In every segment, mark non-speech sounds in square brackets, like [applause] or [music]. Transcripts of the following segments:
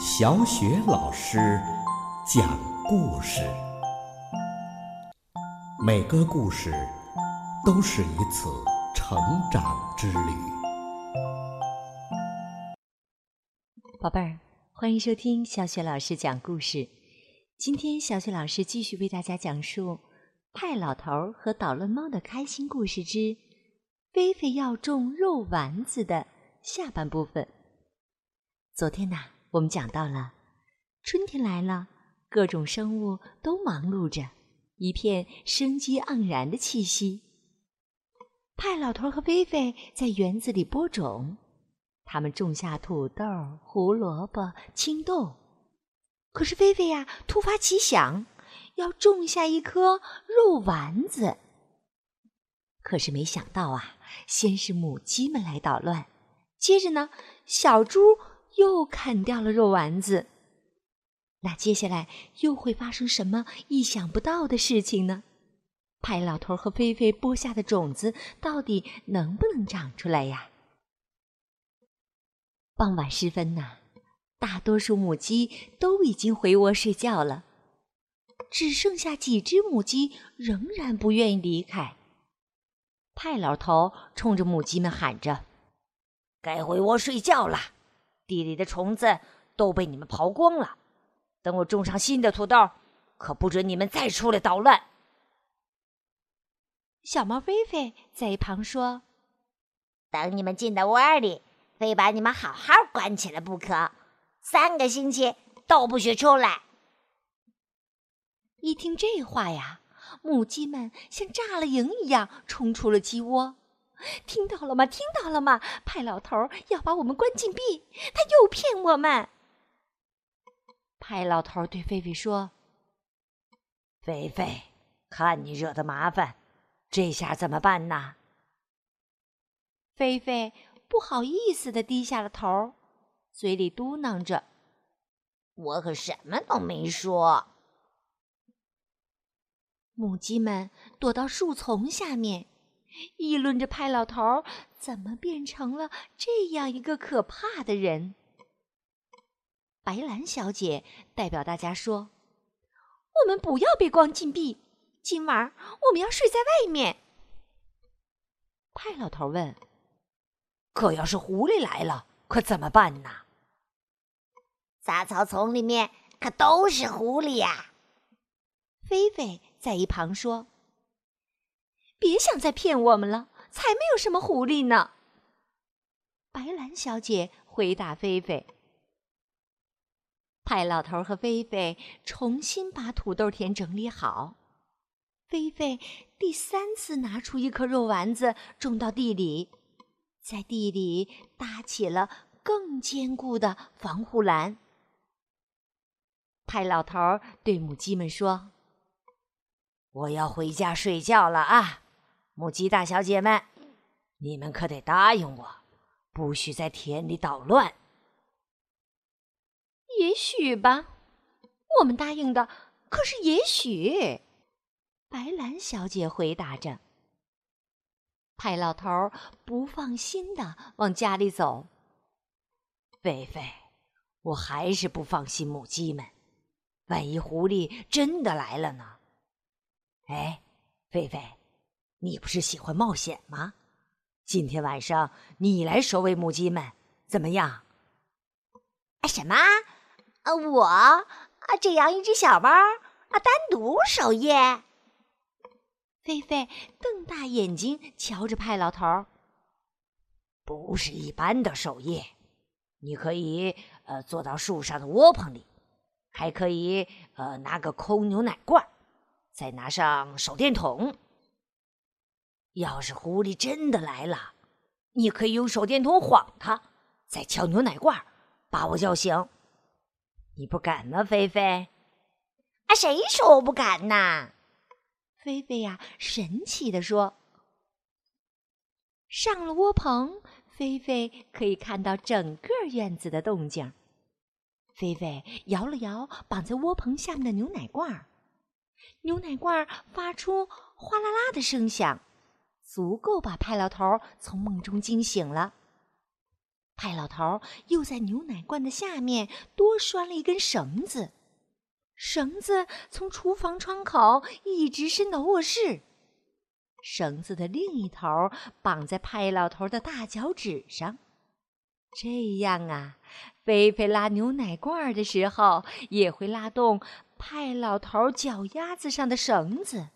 小雪老师讲故事，每个故事都是一次成长之旅。宝贝儿，欢迎收听小雪老师讲故事。今天，小雪老师继续为大家讲述《派老头儿和捣乱猫的开心故事之菲菲要种肉丸子》的下半部分。昨天呐，我们讲到了春天来了，各种生物都忙碌着，一片生机盎然的气息。派老头和菲菲在园子里播种，他们种下土豆、胡萝卜、青豆。可是菲菲呀，突发奇想，要种下一颗肉丸子。可是没想到啊，先是母鸡们来捣乱，接着呢，小猪。又砍掉了肉丸子，那接下来又会发生什么意想不到的事情呢？派老头和菲菲播下的种子到底能不能长出来呀？傍晚时分呐，大多数母鸡都已经回窝睡觉了，只剩下几只母鸡仍然不愿意离开。派老头冲着母鸡们喊着：“该回窝睡觉了。”地里的虫子都被你们刨光了，等我种上新的土豆，可不准你们再出来捣乱。小猫菲菲在一旁说：“等你们进到窝里，非把你们好好关起来不可，三个星期都不许出来。”一听这话呀，母鸡们像炸了营一样冲出了鸡窝。听到了吗？听到了吗？派老头要把我们关禁闭，他又骗我们。派老头对菲菲说：“菲菲，看你惹的麻烦，这下怎么办呢？”菲菲不好意思的低下了头，嘴里嘟囔着：“我可什么都没说。”母鸡们躲到树丛下面。议论着派老头怎么变成了这样一个可怕的人。白兰小姐代表大家说：“我们不要被关禁闭，今晚我们要睡在外面。”派老头问：“可要是狐狸来了，可怎么办呢？”杂草丛里面可都是狐狸呀。菲菲在一旁说。别想再骗我们了，才没有什么狐狸呢。白兰小姐回答菲菲。派老头和菲菲重新把土豆田整理好，菲菲第三次拿出一颗肉丸子种到地里，在地里搭起了更坚固的防护栏。派老头对母鸡们说：“我要回家睡觉了啊。”母鸡大小姐们，你们可得答应我，不许在田里捣乱。也许吧，我们答应的可是也许。白兰小姐回答着。派老头不放心的往家里走。菲菲，我还是不放心母鸡们，万一狐狸真的来了呢？哎，菲菲。你不是喜欢冒险吗？今天晚上你来守卫母鸡们，怎么样？啊什么？啊，我啊，这样一只小猫啊，单独守夜？菲菲瞪大眼睛瞧着派老头。不是一般的守夜，你可以呃坐到树上的窝棚里，还可以呃拿个空牛奶罐，再拿上手电筒。要是狐狸真的来了，你可以用手电筒晃它，再敲牛奶罐，把我叫醒。你不敢吗，菲菲？啊，谁说我不敢呢？菲菲呀，神奇的说。上了窝棚，菲菲可以看到整个院子的动静。菲菲摇了摇绑在窝棚下面的牛奶罐，牛奶罐发出哗啦啦的声响。足够把派老头从梦中惊醒了。派老头又在牛奶罐的下面多拴了一根绳子，绳子从厨房窗口一直伸到卧室，绳子的另一头绑在派老头的大脚趾上。这样啊，菲菲拉牛奶罐的时候也会拉动派老头脚丫子上的绳子，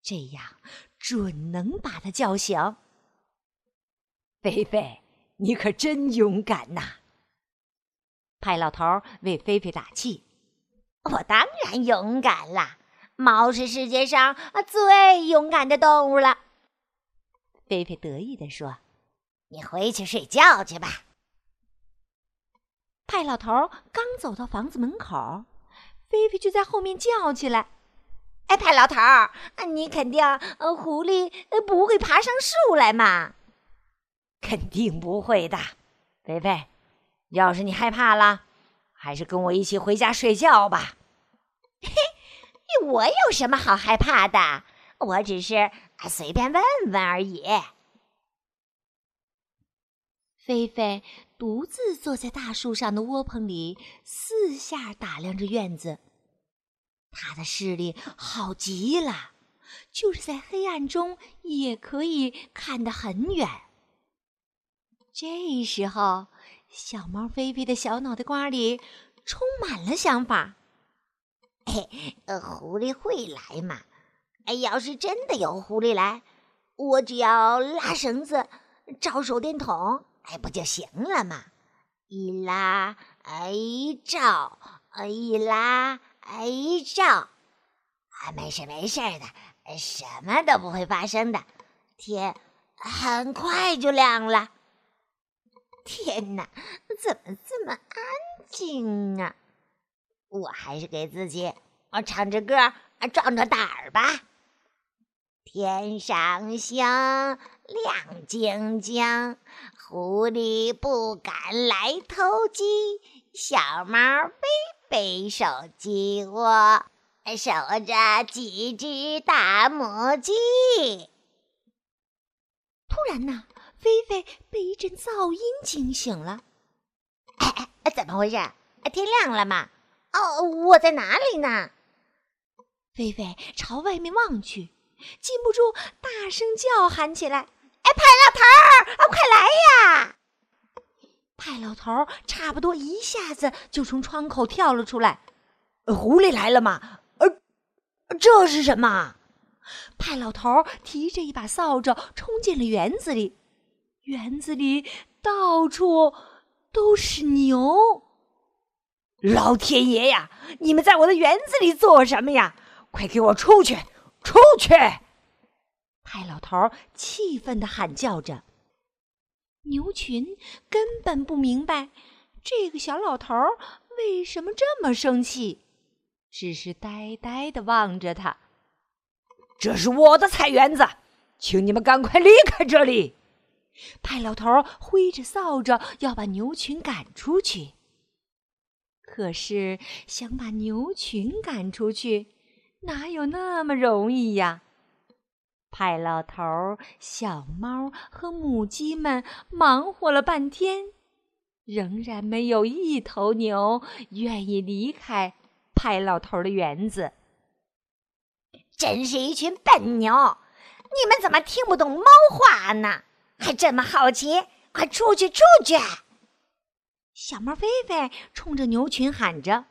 这样准能把他叫醒。菲菲，你可真勇敢呐！派老头为菲菲打气：“我当然勇敢啦，猫是世界上最勇敢的动物了。”菲菲得意地说：“你回去睡觉去吧。”派老头刚走到房子门口，菲菲就在后面叫起来：“哎，派老头，你肯定呃，狐狸不会爬上树来嘛？”“肯定不会的，菲菲。要是你害怕了，还是跟我一起回家睡觉吧。[laughs] ”“嘿，我有什么好害怕的？我只是随便问问而已。”菲菲。独自坐在大树上的窝棚里，四下打量着院子。他的视力好极了，就是在黑暗中也可以看得很远。这时候，小猫菲菲的小脑袋瓜里充满了想法。嘿，呃，狐狸会来吗？哎，要是真的有狐狸来，我只要拉绳子，找手电筒。哎，不就行了吗？一拉，哎照，哎一拉，哎照，啊，没事没事的，什么都不会发生的。天很快就亮了。天哪，怎么这么安静啊？我还是给自己啊唱着歌，壮壮胆儿吧。天上星亮晶晶，狐狸不敢来偷鸡。小猫飞飞守鸡窝，守着几只大母鸡。突然呢，菲菲被一阵噪音惊醒了。哎哎，怎么回事？天亮了吗？哦，我在哪里呢？菲菲朝外面望去。禁不住大声叫喊起来：“哎，派老头儿，啊，快来呀！”派老头差不多一下子就从窗口跳了出来。狐狸来了吗？呃，这是什么？派老头提着一把扫帚冲进了园子里。园子里到处都是牛。老天爷呀！你们在我的园子里做什么呀？快给我出去！出去！派老头气愤地喊叫着。牛群根本不明白这个小老头为什么这么生气，只是呆呆地望着他。这是我的菜园子，请你们赶快离开这里！派老头挥着扫帚要把牛群赶出去，可是想把牛群赶出去。哪有那么容易呀！派老头、小猫和母鸡们忙活了半天，仍然没有一头牛愿意离开派老头的园子。真是一群笨牛！你们怎么听不懂猫话呢？还这么好奇？快出去，出去！小猫菲菲冲着牛群喊着。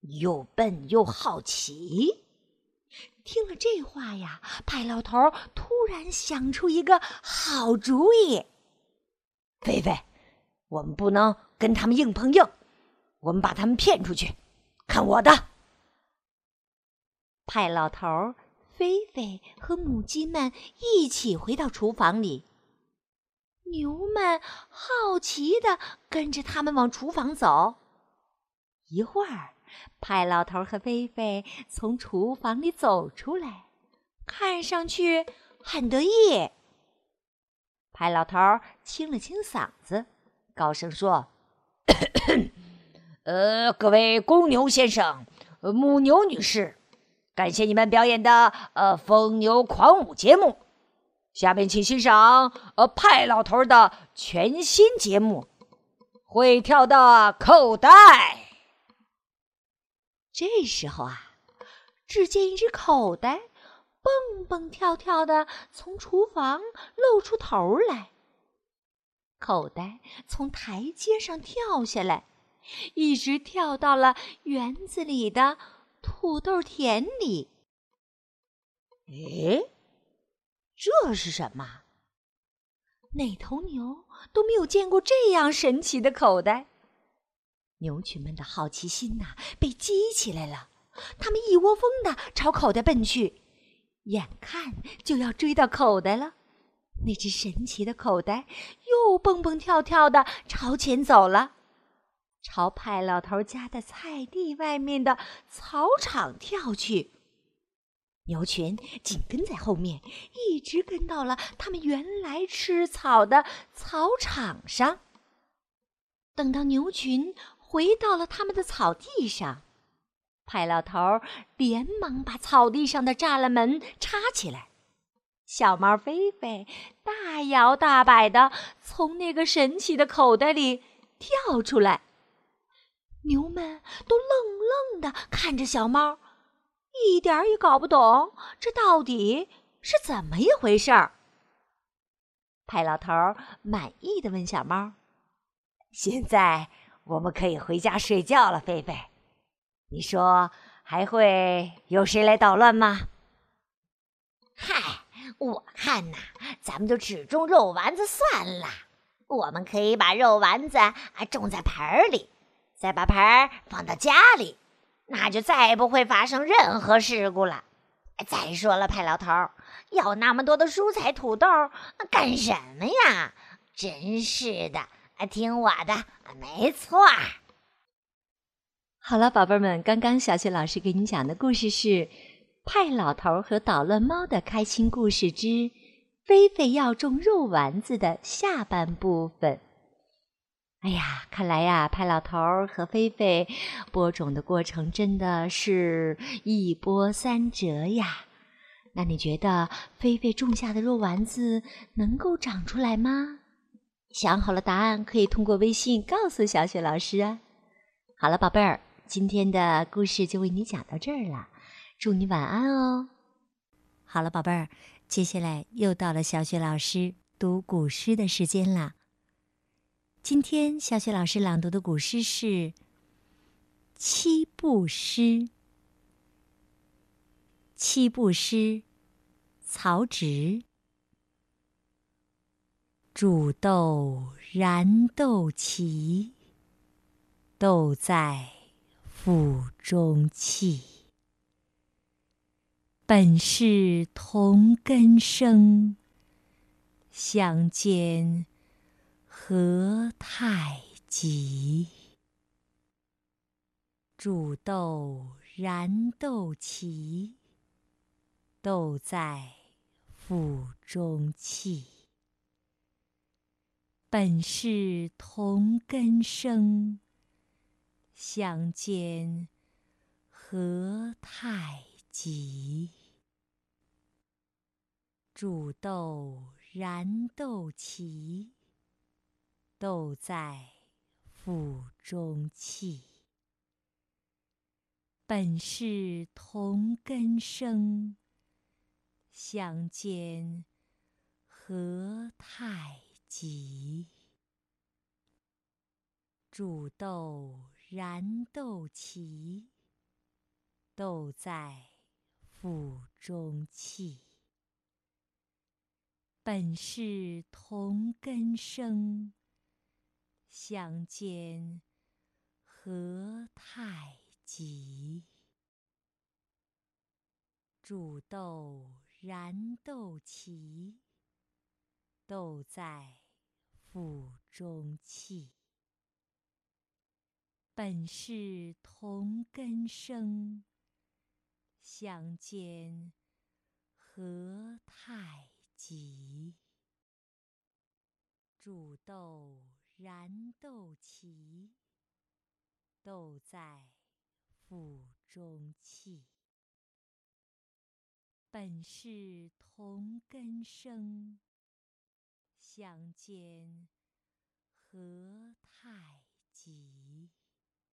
又笨又好奇，听了这话呀，派老头突然想出一个好主意。菲菲，我们不能跟他们硬碰硬，我们把他们骗出去。看我的！派老头、菲菲和母鸡们一起回到厨房里，牛们好奇的跟着他们往厨房走。一会儿。派老头和菲菲从厨房里走出来，看上去很得意。派老头清了清嗓子，高声说：“ [coughs] 呃，各位公牛先生，母牛女士，感谢你们表演的呃疯牛狂舞节目。下面请欣赏呃派老头的全新节目《会跳的口袋》。这时候啊，只见一只口袋蹦蹦跳跳的从厨房露出头来。口袋从台阶上跳下来，一直跳到了园子里的土豆田里。诶，这是什么？哪头牛都没有见过这样神奇的口袋。牛群们的好奇心呐，被激起来了，他们一窝蜂的朝口袋奔去，眼看就要追到口袋了。那只神奇的口袋又蹦蹦跳跳的朝前走了，朝派老头家的菜地外面的草场跳去。牛群紧跟在后面，一直跟到了他们原来吃草的草场上。等到牛群回到了他们的草地上，派老头连忙把草地上的栅栏门插起来。小猫菲菲大摇大摆的从那个神奇的口袋里跳出来，牛们都愣愣的看着小猫。一点儿也搞不懂，这到底是怎么一回事儿？派老头满意的问小猫：“现在我们可以回家睡觉了，菲菲。你说还会有谁来捣乱吗？”“嗨，我看呐，咱们就只种肉丸子算了。我们可以把肉丸子啊种在盆里，再把盆放到家里。”那就再不会发生任何事故了。再说了，派老头，要那么多的蔬菜土豆干什么呀？真是的，听我的，没错。好了，宝贝儿们，刚刚小雪老师给你讲的故事是《派老头和捣乱猫的开心故事之菲菲要种肉丸子》的下半部分。哎呀，看来呀，派老头和菲菲播种的过程真的是一波三折呀。那你觉得菲菲种下的肉丸子能够长出来吗？想好了答案，可以通过微信告诉小雪老师啊。好了，宝贝儿，今天的故事就为你讲到这儿了，祝你晚安哦。好了，宝贝儿，接下来又到了小雪老师读古诗的时间了。今天小雪老师朗读的古诗是《七步诗》。七步诗，曹植。煮豆燃豆萁，豆在釜中泣。本是同根生，相煎。何太急？煮豆燃豆萁，豆在釜中泣。本是同根生，相煎何太急？煮豆燃豆萁。豆在釜中泣。本是同根生，相煎何太急？煮豆燃豆萁，豆在釜中泣。本是同根生。相煎何太急？煮豆燃豆萁，豆在腹中泣。本是同根生，相煎何太急？煮豆。燃豆萁，豆在釜中泣。本是同根生，相煎何太急